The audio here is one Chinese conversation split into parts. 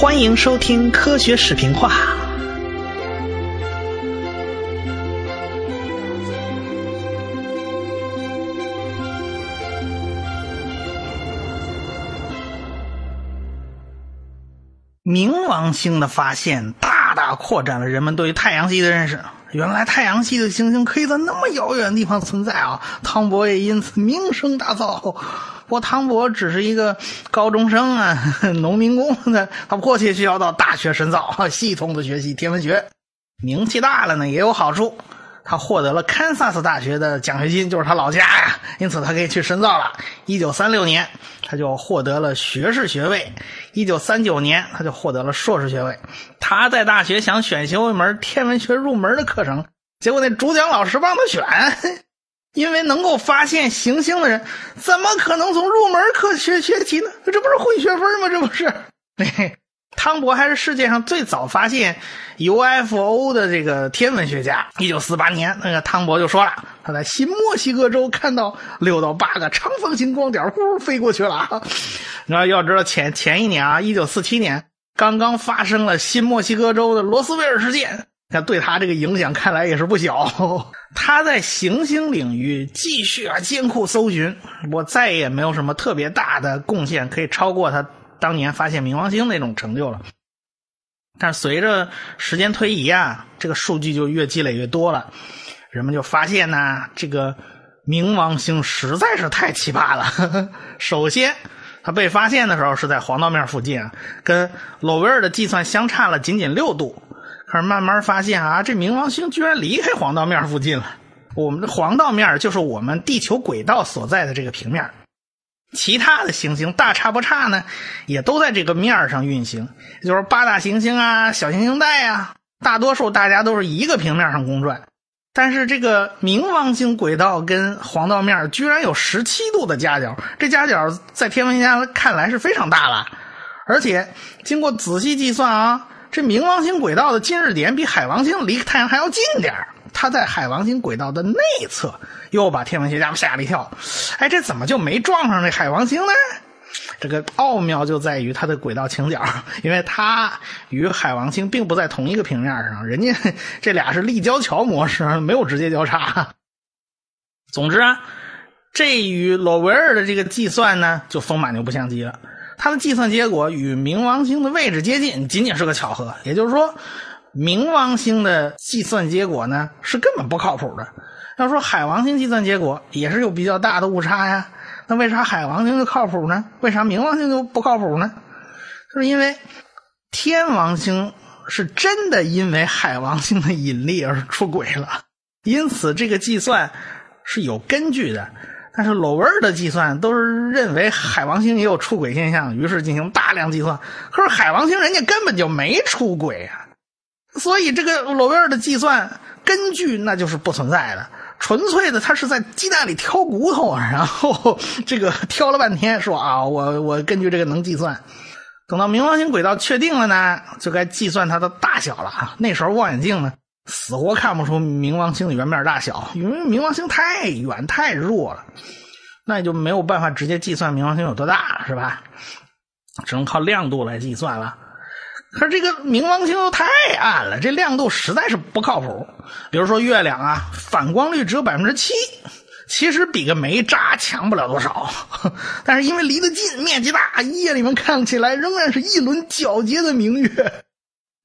欢迎收听科学视频化。冥王星的发现大大扩展了人们对于太阳系的认识。原来太阳系的行星可以在那么遥远的地方存在啊！汤博也因此名声大噪。不过汤博只是一个高中生啊，农民工的，他迫切需要到大学深造，系统的学习天文学。名气大了呢，也有好处。他获得了堪萨斯大学的奖学金，就是他老家呀，因此他可以去深造了。一九三六年，他就获得了学士学位；一九三九年，他就获得了硕士学位。他在大学想选修一门天文学入门的课程，结果那主讲老师帮他选，因为能够发现行星的人，怎么可能从入门课学学起呢？这不是混学分吗？这不是。汤博还是世界上最早发现 UFO 的这个天文学家。一九四八年，那个汤博就说了，他在新墨西哥州看到六到八个长方形光点呼飞过去了。你要要知道，前前一年啊，一九四七年刚刚发生了新墨西哥州的罗斯威尔事件，那对他这个影响看来也是不小。他在行星领域继续啊艰苦搜寻，我再也没有什么特别大的贡献可以超过他。当年发现冥王星那种成就了，但是随着时间推移啊，这个数据就越积累越多了，人们就发现呢，这个冥王星实在是太奇葩了。首先，它被发现的时候是在黄道面附近啊，跟罗威尔的计算相差了仅仅六度。可是慢慢发现啊，这冥王星居然离开黄道面附近了。我们的黄道面就是我们地球轨道所在的这个平面。其他的行星大差不差呢，也都在这个面上运行，就是八大行星啊、小行星带啊，大多数大家都是一个平面上公转。但是这个冥王星轨道跟黄道面居然有十七度的夹角，这夹角在天文学家看来是非常大了。而且经过仔细计算啊，这冥王星轨道的近日点比海王星离太阳还要近点它在海王星轨道的内侧，又把天文学家们吓了一跳。哎，这怎么就没撞上这海王星呢？这个奥妙就在于它的轨道倾角，因为它与海王星并不在同一个平面上，人家 这俩是立交桥模式，没有直接交叉。总之啊，这与罗维尔的这个计算呢，就风马牛不相及了。它的计算结果与冥王星的位置接近，仅仅是个巧合。也就是说。冥王星的计算结果呢是根本不靠谱的。要说海王星计算结果也是有比较大的误差呀，那为啥海王星就靠谱呢？为啥冥王星就不靠谱呢？就是因为天王星是真的因为海王星的引力而出轨了，因此这个计算是有根据的。但是罗威尔的计算都是认为海王星也有出轨现象，于是进行大量计算。可是海王星人家根本就没出轨啊。所以，这个罗威尔的计算根据那就是不存在的，纯粹的他是在鸡蛋里挑骨头啊，然后 这个挑了半天，说啊，我我根据这个能计算。等到冥王星轨道确定了呢，就该计算它的大小了啊。那时候望远镜呢，死活看不出冥王星的圆面大小，因为冥王星太远太弱了，那也就没有办法直接计算冥王星有多大，是吧？只能靠亮度来计算了。可是这个冥王星又太暗了，这亮度实在是不靠谱。比如说月亮啊，反光率只有百分之七，其实比个煤渣强不了多少。但是因为离得近，面积大，夜里面看起来仍然是一轮皎洁的明月。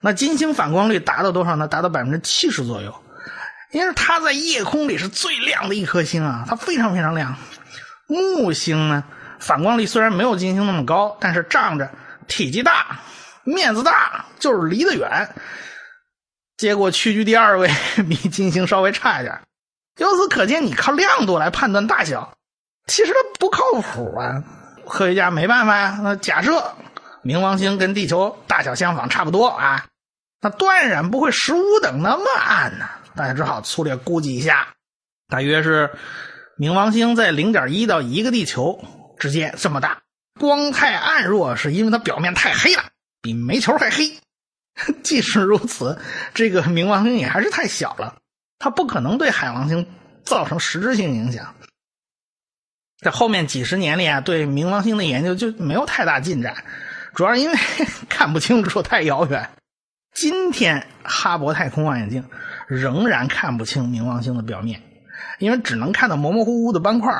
那金星反光率达到多少呢？达到百分之七十左右。因为它在夜空里是最亮的一颗星啊，它非常非常亮。木星呢，反光率虽然没有金星那么高，但是仗着体积大。面子大就是离得远，结果屈居第二位，比金星稍微差一点。由此可见，你靠亮度来判断大小，其实它不靠谱啊。科学家没办法呀。那假设冥王星跟地球大小相仿，差不多啊，那断然不会十五等那么暗呢。大家只好粗略估计一下，大约是冥王星在零点一到一个地球之间这么大。光太暗弱是因为它表面太黑了。比煤球还黑，即使如此，这个冥王星也还是太小了，它不可能对海王星造成实质性影响。在后面几十年里啊，对冥王星的研究就没有太大进展，主要是因为 看不清楚，太遥远。今天哈勃太空望远镜仍然看不清冥王星的表面，因为只能看到模模糊糊的斑块。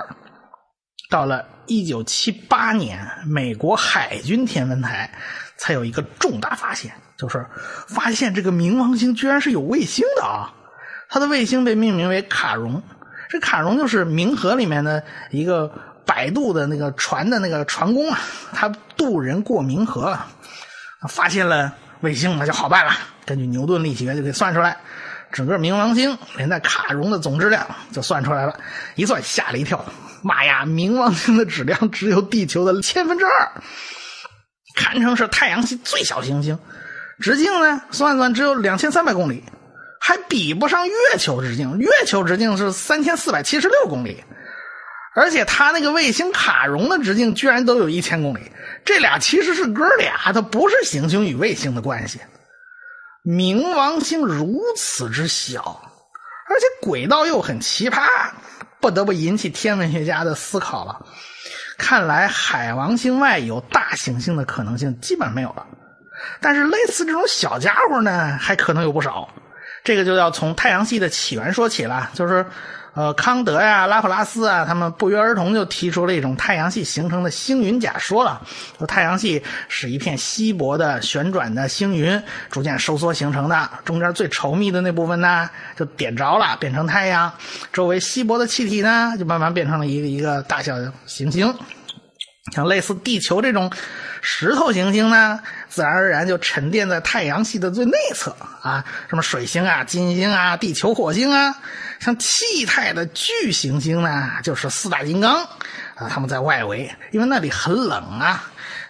到了一九七八年，美国海军天文台才有一个重大发现，就是发现这个冥王星居然是有卫星的啊！它的卫星被命名为卡戎，这卡戎就是冥河里面的一个摆渡的那个船的那个船工啊，他渡人过冥河了，发现了。卫星那就好办了，根据牛顿力学就可以算出来，整个冥王星连带卡戎的总质量就算出来了，一算吓了一跳，妈呀，冥王星的质量只有地球的千分之二，堪称是太阳系最小行星，直径呢算算只有两千三百公里，还比不上月球直径，月球直径是三千四百七十六公里。而且它那个卫星卡戎的直径居然都有一千公里，这俩其实是哥俩，它不是行星与卫星的关系。冥王星如此之小，而且轨道又很奇葩，不得不引起天文学家的思考了。看来海王星外有大行星的可能性基本没有了，但是类似这种小家伙呢，还可能有不少。这个就要从太阳系的起源说起了，就是。呃，康德呀、拉普拉斯啊，他们不约而同就提出了一种太阳系形成的星云假说了。说太阳系是一片稀薄的旋转的星云逐渐收缩形成的，中间最稠密的那部分呢，就点着了，变成太阳；周围稀薄的气体呢，就慢慢变成了一个一个大小行星。像类似地球这种石头行星呢，自然而然就沉淀在太阳系的最内侧啊，什么水星啊、金星啊、地球、火星啊。像气态的巨行星呢，就是四大金刚啊，他们在外围，因为那里很冷啊，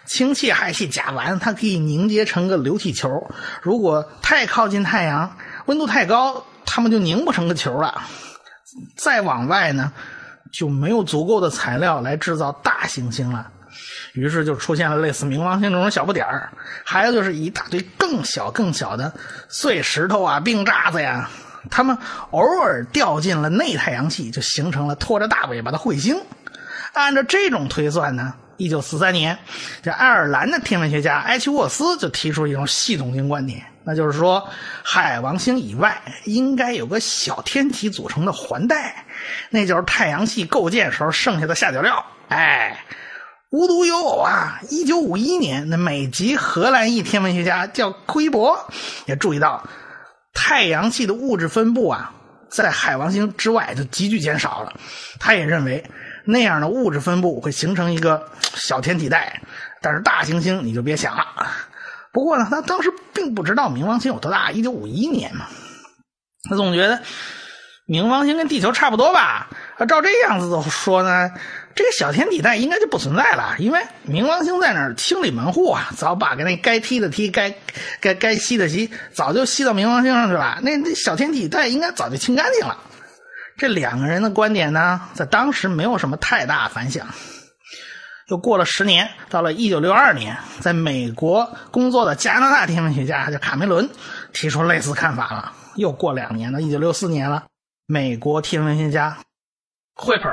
氢气氦气甲烷它可以凝结成个流体球。如果太靠近太阳，温度太高，它们就凝不成个球了。再往外呢，就没有足够的材料来制造大行星了，于是就出现了类似冥王星这种小不点儿，还有就是一大堆更小更小的碎石头啊、冰渣子呀。他们偶尔掉进了内太阳系，就形成了拖着大尾巴的彗星。按照这种推算呢，一九四三年，这爱尔兰的天文学家埃奇沃斯就提出一种系统性观点，那就是说，海王星以外应该有个小天体组成的环带，那就是太阳系构建时候剩下的下脚料。哎，无独有偶啊，一九五一年，那美籍荷兰裔天文学家叫奎博也注意到。太阳系的物质分布啊，在海王星之外就急剧减少了。他也认为那样的物质分布会形成一个小天体带，但是大行星你就别想了。不过呢，他当时并不知道冥王星有多大。一九五一年嘛，他总觉得冥王星跟地球差不多吧。照这样子说呢。这个小天体带应该就不存在了，因为冥王星在那儿清理门户啊，早把那该踢的踢，该该该吸的吸，早就吸到冥王星上去了。那那小天体带应该早就清干净了。这两个人的观点呢，在当时没有什么太大反响。又过了十年，到了一九六二年，在美国工作的加拿大天文学家叫卡梅伦提出类似看法了。又过两年了，一九六四年了，美国天文学家惠普。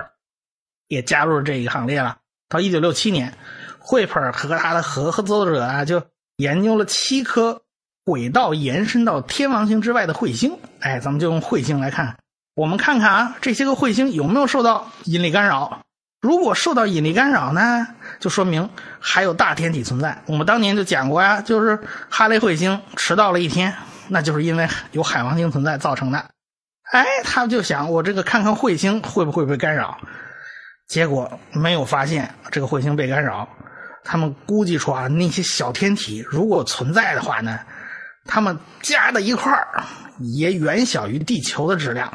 也加入了这一行列了。到一九六七年，惠普和他的合合作者啊，就研究了七颗轨道延伸到天王星之外的彗星。哎，咱们就用彗星来看，我们看看啊，这些个彗星有没有受到引力干扰？如果受到引力干扰呢，就说明还有大天体存在。我们当年就讲过呀，就是哈雷彗星迟到了一天，那就是因为有海王星存在造成的。哎，他们就想，我这个看看彗星会不会被干扰？结果没有发现这个彗星被干扰，他们估计出啊，那些小天体如果存在的话呢，他们加在一块儿也远小于地球的质量。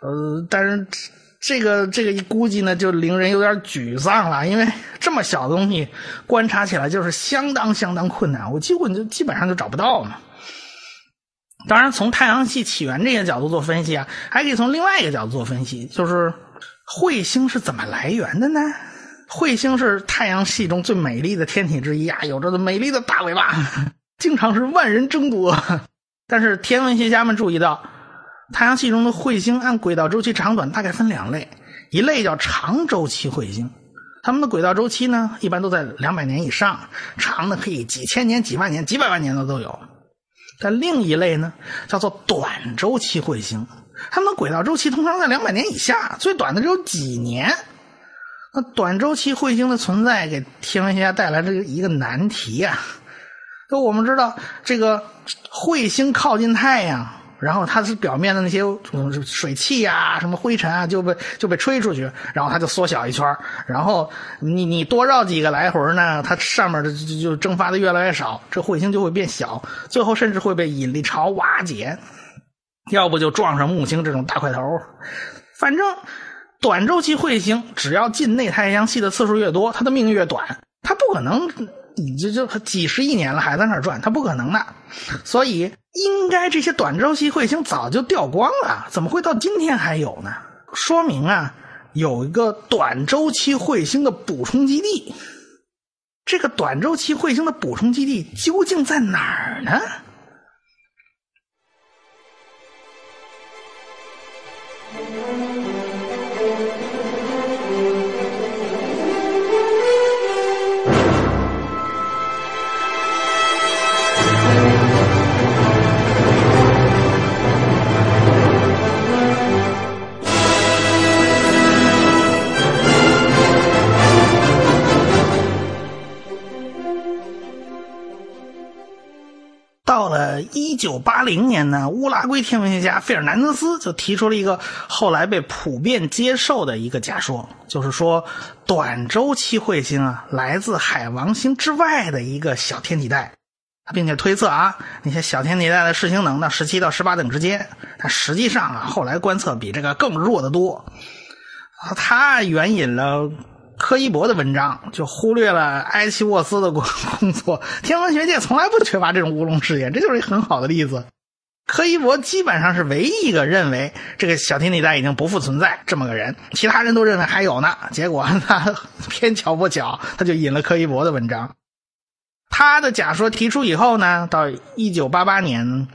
呃，但是这个这个一估计呢，就令人有点沮丧了，因为这么小的东西观察起来就是相当相当困难，我几乎就基本上就找不到嘛。当然，从太阳系起源这些角度做分析啊，还可以从另外一个角度做分析，就是。彗星是怎么来源的呢？彗星是太阳系中最美丽的天体之一啊，有着美丽的大尾巴，经常是万人争夺。但是天文学家们注意到，太阳系中的彗星按轨道周期长短大概分两类，一类叫长周期彗星，它们的轨道周期呢，一般都在两百年以上，长的可以几千年、几万年、几百万年的都有。但另一类呢，叫做短周期彗星，它们的轨道周期通常在两百年以下，最短的只有几年。那短周期彗星的存在，给天文学家带来了一个难题呀。就我们知道，这个彗星靠近太阳。然后它是表面的那些水汽呀、什么灰尘啊，就被就被吹出去，然后它就缩小一圈然后你你多绕几个来回呢，它上面的就就蒸发的越来越少，这彗星就会变小，最后甚至会被引力潮瓦解，要不就撞上木星这种大块头。反正短周期彗星只要进内太阳系的次数越多，它的命越短，它不可能。你这就几十亿年了还在那转，它不可能的。所以应该这些短周期彗星早就掉光了，怎么会到今天还有呢？说明啊，有一个短周期彗星的补充基地。这个短周期彗星的补充基地究竟在哪儿呢？到了一九八零年呢，乌拉圭天文学家费尔南德斯就提出了一个后来被普遍接受的一个假说，就是说短周期彗星啊来自海王星之外的一个小天体带，并且推测啊那些小天体带的视星能到十七到十八等之间，但实际上啊后来观测比这个更弱得多，他援引了。柯伊伯的文章就忽略了埃奇沃斯的工作，天文学界从来不缺乏这种乌龙事件，这就是一个很好的例子。柯伊伯基本上是唯一一个认为这个小天体带已经不复存在这么个人，其他人都认为还有呢。结果他 偏巧不巧，他就引了柯伊伯的文章。他的假说提出以后呢，到一九八八年。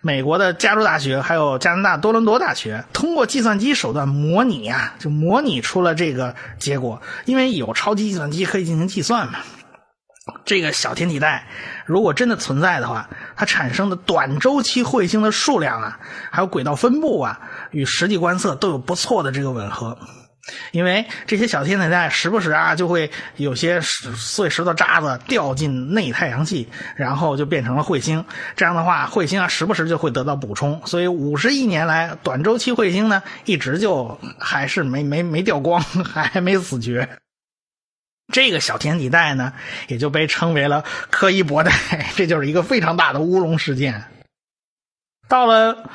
美国的加州大学还有加拿大多伦多大学通过计算机手段模拟啊，就模拟出了这个结果。因为有超级计算机可以进行计算嘛。这个小天体带如果真的存在的话，它产生的短周期彗星的数量啊，还有轨道分布啊，与实际观测都有不错的这个吻合。因为这些小天体带时不时啊，就会有些碎石头渣子掉进内太阳系，然后就变成了彗星。这样的话，彗星啊时不时就会得到补充。所以五十亿年来，短周期彗星呢一直就还是没没没掉光，还没死绝。这个小天体带呢，也就被称为了柯伊伯带，这就是一个非常大的乌龙事件。到了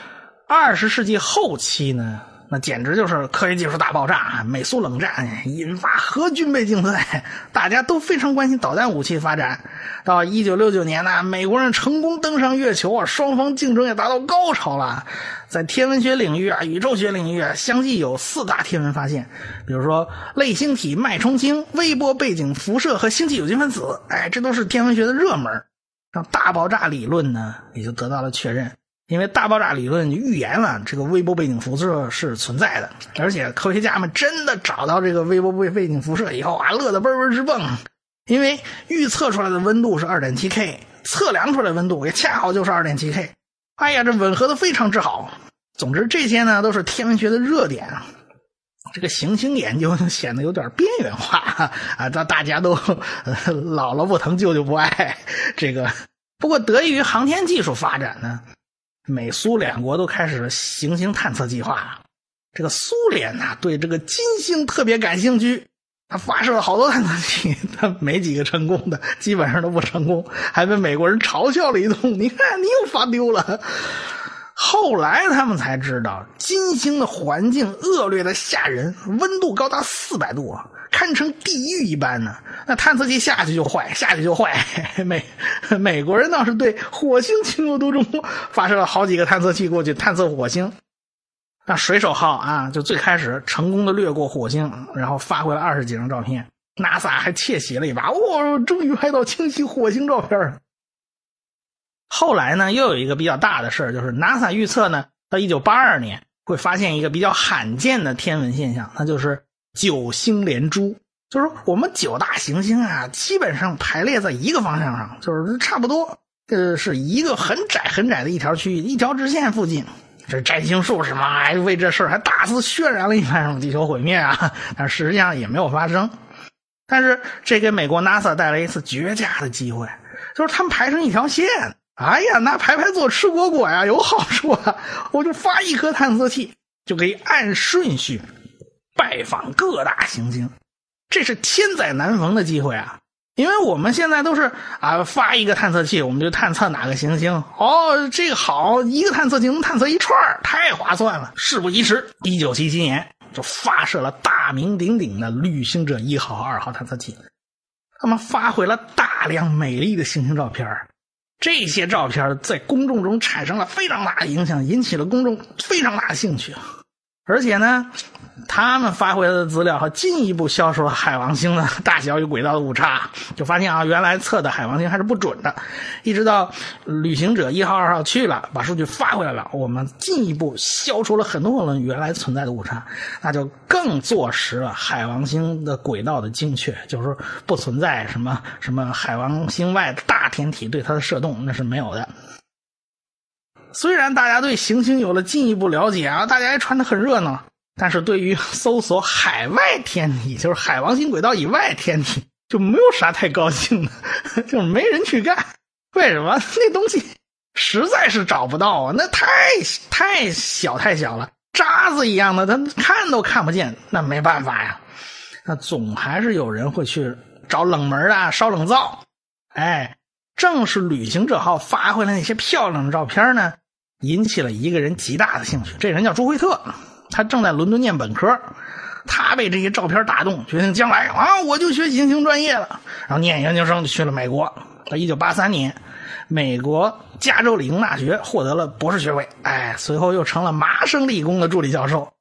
二十世纪后期呢。那简直就是科学技术大爆炸，美苏冷战引发核军备竞赛，大家都非常关心导弹武器发展。到一九六九年呢，美国人成功登上月球啊，双方竞争也达到高潮了。在天文学领域啊，宇宙学领域啊，相继有四大天文发现，比如说类星体脉冲星、微波背景辐射和星际有机分子，哎，这都是天文学的热门。让大爆炸理论呢，也就得到了确认。因为大爆炸理论预言了这个微波背景辐射是存在的，而且科学家们真的找到这个微波背背景辐射以后啊，乐得嘣嘣直蹦。因为预测出来的温度是二点七 K，测量出来温度也恰好就是二点七 K。哎呀，这吻合的非常之好。总之，这些呢都是天文学的热点。这个行星研究显得有点边缘化啊，大大家都姥姥不疼舅舅不爱。这个不过得益于航天技术发展呢。美苏两国都开始了行星探测计划。这个苏联呐，对这个金星特别感兴趣，他发射了好多探测器，他没几个成功的，基本上都不成功，还被美国人嘲笑了一通。你看，你又发丢了。后来他们才知道，金星的环境恶劣的吓人，温度高达四百度。堪称地狱一般呢，那探测器下去就坏，下去就坏。美美国人倒是对火星情有独钟，发射了好几个探测器过去探测火星。那水手号啊，就最开始成功的掠过火星，然后发回了二十几张照片。NASA 还窃喜了一把，哇，终于拍到清晰火星照片了后来呢，又有一个比较大的事就是 NASA 预测呢，到一九八二年会发现一个比较罕见的天文现象，那就是。九星连珠，就是我们九大行星啊，基本上排列在一个方向上，就是差不多，呃，是一个很窄很窄的一条区域，一条直线附近。这占星术什么，还为这事儿还大肆渲染了一番，什么地球毁灭啊，但实际上也没有发生。但是这给美国 NASA 带来一次绝佳的机会，就是他们排成一条线。哎呀，那排排坐吃果果呀，有好处啊！我就发一颗探测器，就可以按顺序拜访各大行星。这是千载难逢的机会啊！因为我们现在都是啊发一个探测器，我们就探测哪个行星。哦，这个好，一个探测器能探测一串太划算了。事不宜迟，一九七七年就发射了大名鼎鼎的旅行者一号、二号探测器，他们发回了大量美丽的行星照片。这些照片在公众中产生了非常大的影响，引起了公众非常大的兴趣。而且呢，他们发回来的资料还进一步消除了海王星的大小与轨道的误差，就发现啊，原来测的海王星还是不准的。一直到旅行者一号、二号去了，把数据发回来了，我们进一步消除了很多很多原来存在的误差，那就更坐实了海王星的轨道的精确，就是不存在什么什么海王星外的大天体对它的射动，那是没有的。虽然大家对行星有了进一步了解啊，大家也传的很热闹，但是对于 搜索海外天体，就是海王星轨道以外天体，就没有啥太高兴的，就是没人去干。为什么？那东西实在是找不到啊，那太太小太小了，渣子一样的，他看都看不见。那没办法呀，那总还是有人会去找冷门啊，烧冷灶。哎，正是旅行者号发回来那些漂亮的照片呢。引起了一个人极大的兴趣，这人叫朱惠特，他正在伦敦念本科，他被这些照片打动，决定将来啊，我就学行星专业了。然后念研究生就去了美国，到一九八三年，美国加州理工大学获得了博士学位，哎，随后又成了麻省理工的助理教授，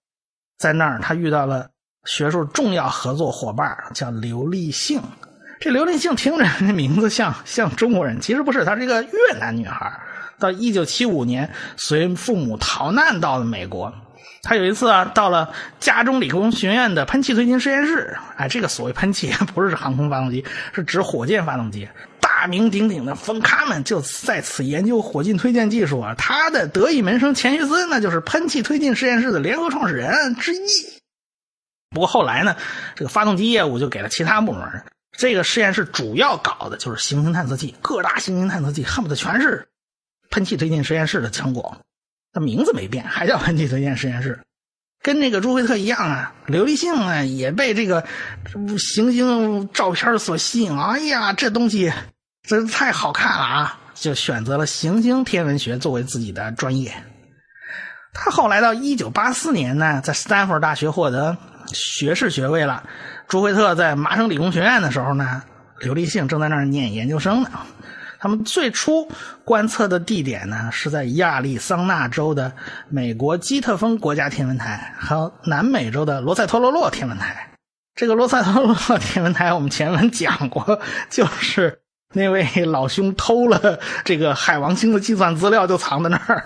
在那儿他遇到了学术重要合作伙伴，叫刘立幸。这刘立庆听着这名字像像中国人，其实不是，她是一个越南女孩。到一九七五年，随父母逃难到了美国。他有一次啊，到了加州理工学院的喷气推进实验室。哎，这个所谓喷气不是航空发动机，是指火箭发动机。大名鼎鼎的冯卡门就在此研究火箭推荐技术啊。他的得意门生钱学森那就是喷气推进实验室的联合创始人之一。不过后来呢，这个发动机业务就给了其他部门。这个实验室主要搞的就是行星探测器，各大行星探测器恨不得全是。喷气推进实验室的成果，它名字没变，还叫喷气推进实验室，跟那个朱惠特一样啊。刘立幸啊，也被这个行星照片所吸引。哎呀，这东西真太好看了啊！就选择了行星天文学作为自己的专业。他后来到一九八四年呢，在斯坦福大学获得学士学位了。朱惠特在麻省理工学院的时候呢，刘立幸正在那儿念研究生呢。他们最初观测的地点呢，是在亚利桑那州的美国基特峰国家天文台和南美洲的罗塞托罗洛天文台。这个罗塞托罗洛天文台，我们前文讲过，就是那位老兄偷了这个海王星的计算资料，就藏在那儿。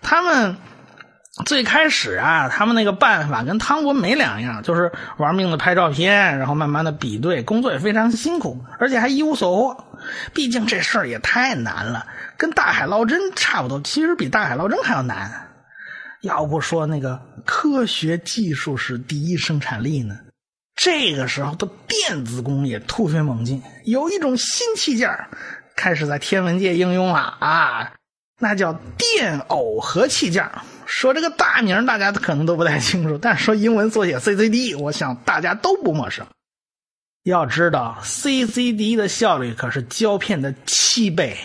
他们。最开始啊，他们那个办法跟汤国没两样，就是玩命的拍照片，然后慢慢的比对，工作也非常辛苦，而且还一无所获。毕竟这事儿也太难了，跟大海捞针差不多，其实比大海捞针还要难。要不说那个科学技术是第一生产力呢？这个时候的电子工业突飞猛进，有一种新器件开始在天文界应用了啊，那叫电耦合器件。说这个大名大家可能都不太清楚，但是说英文缩写 CCD，我想大家都不陌生。要知道，CCD 的效率可是胶片的七倍，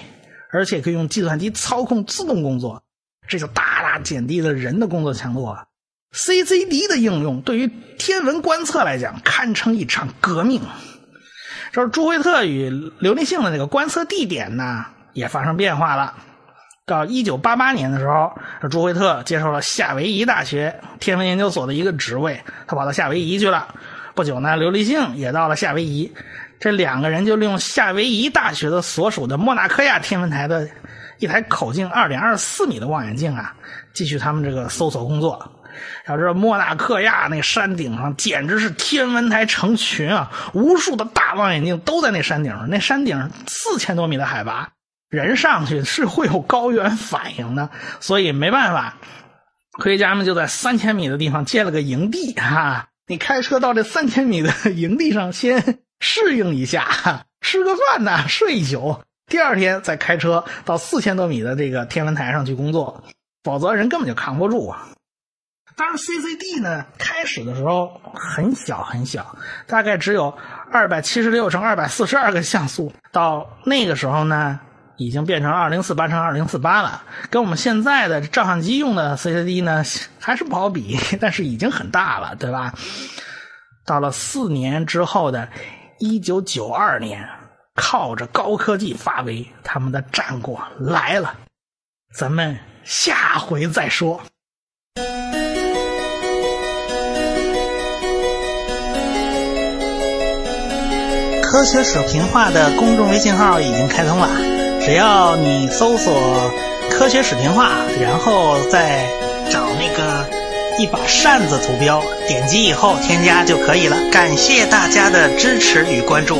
而且可以用计算机操控自动工作，这就大大减低了人的工作强度啊。CCD 的应用对于天文观测来讲，堪称一场革命。说朱惠特与刘立幸的那个观测地点呢，也发生变化了。到一九八八年的时候，朱惠特接受了夏威夷大学天文研究所的一个职位，他跑到夏威夷去了。不久呢，刘立幸也到了夏威夷，这两个人就利用夏威夷大学的所属的莫纳科亚天文台的一台口径二点二四米的望远镜啊，继续他们这个搜索工作。要知道莫纳克亚那山顶上简直是天文台成群啊，无数的大望远镜都在那山顶上。那山顶四千多米的海拔，人上去是会有高原反应的，所以没办法，科学家们就在三千米的地方建了个营地哈。你开车到这三千米的 营地上，先适应一下，吃个饭呢，睡一宿，第二天再开车到四千多米的这个天文台上去工作，否则人根本就扛不住啊。当然，CCD 呢，开始的时候很小很小，大概只有二百七十六乘二百四十二个像素，到那个时候呢。已经变成二零四八乘二零四八了，跟我们现在的照相机用的 CCD 呢还是不好比，但是已经很大了，对吧？到了四年之后的一九九二年，靠着高科技发威，他们的战果来了，咱们下回再说。科学水平化的公众微信号已经开通了。只要你搜索“科学史动画”，然后再找那个一把扇子图标，点击以后添加就可以了。感谢大家的支持与关注。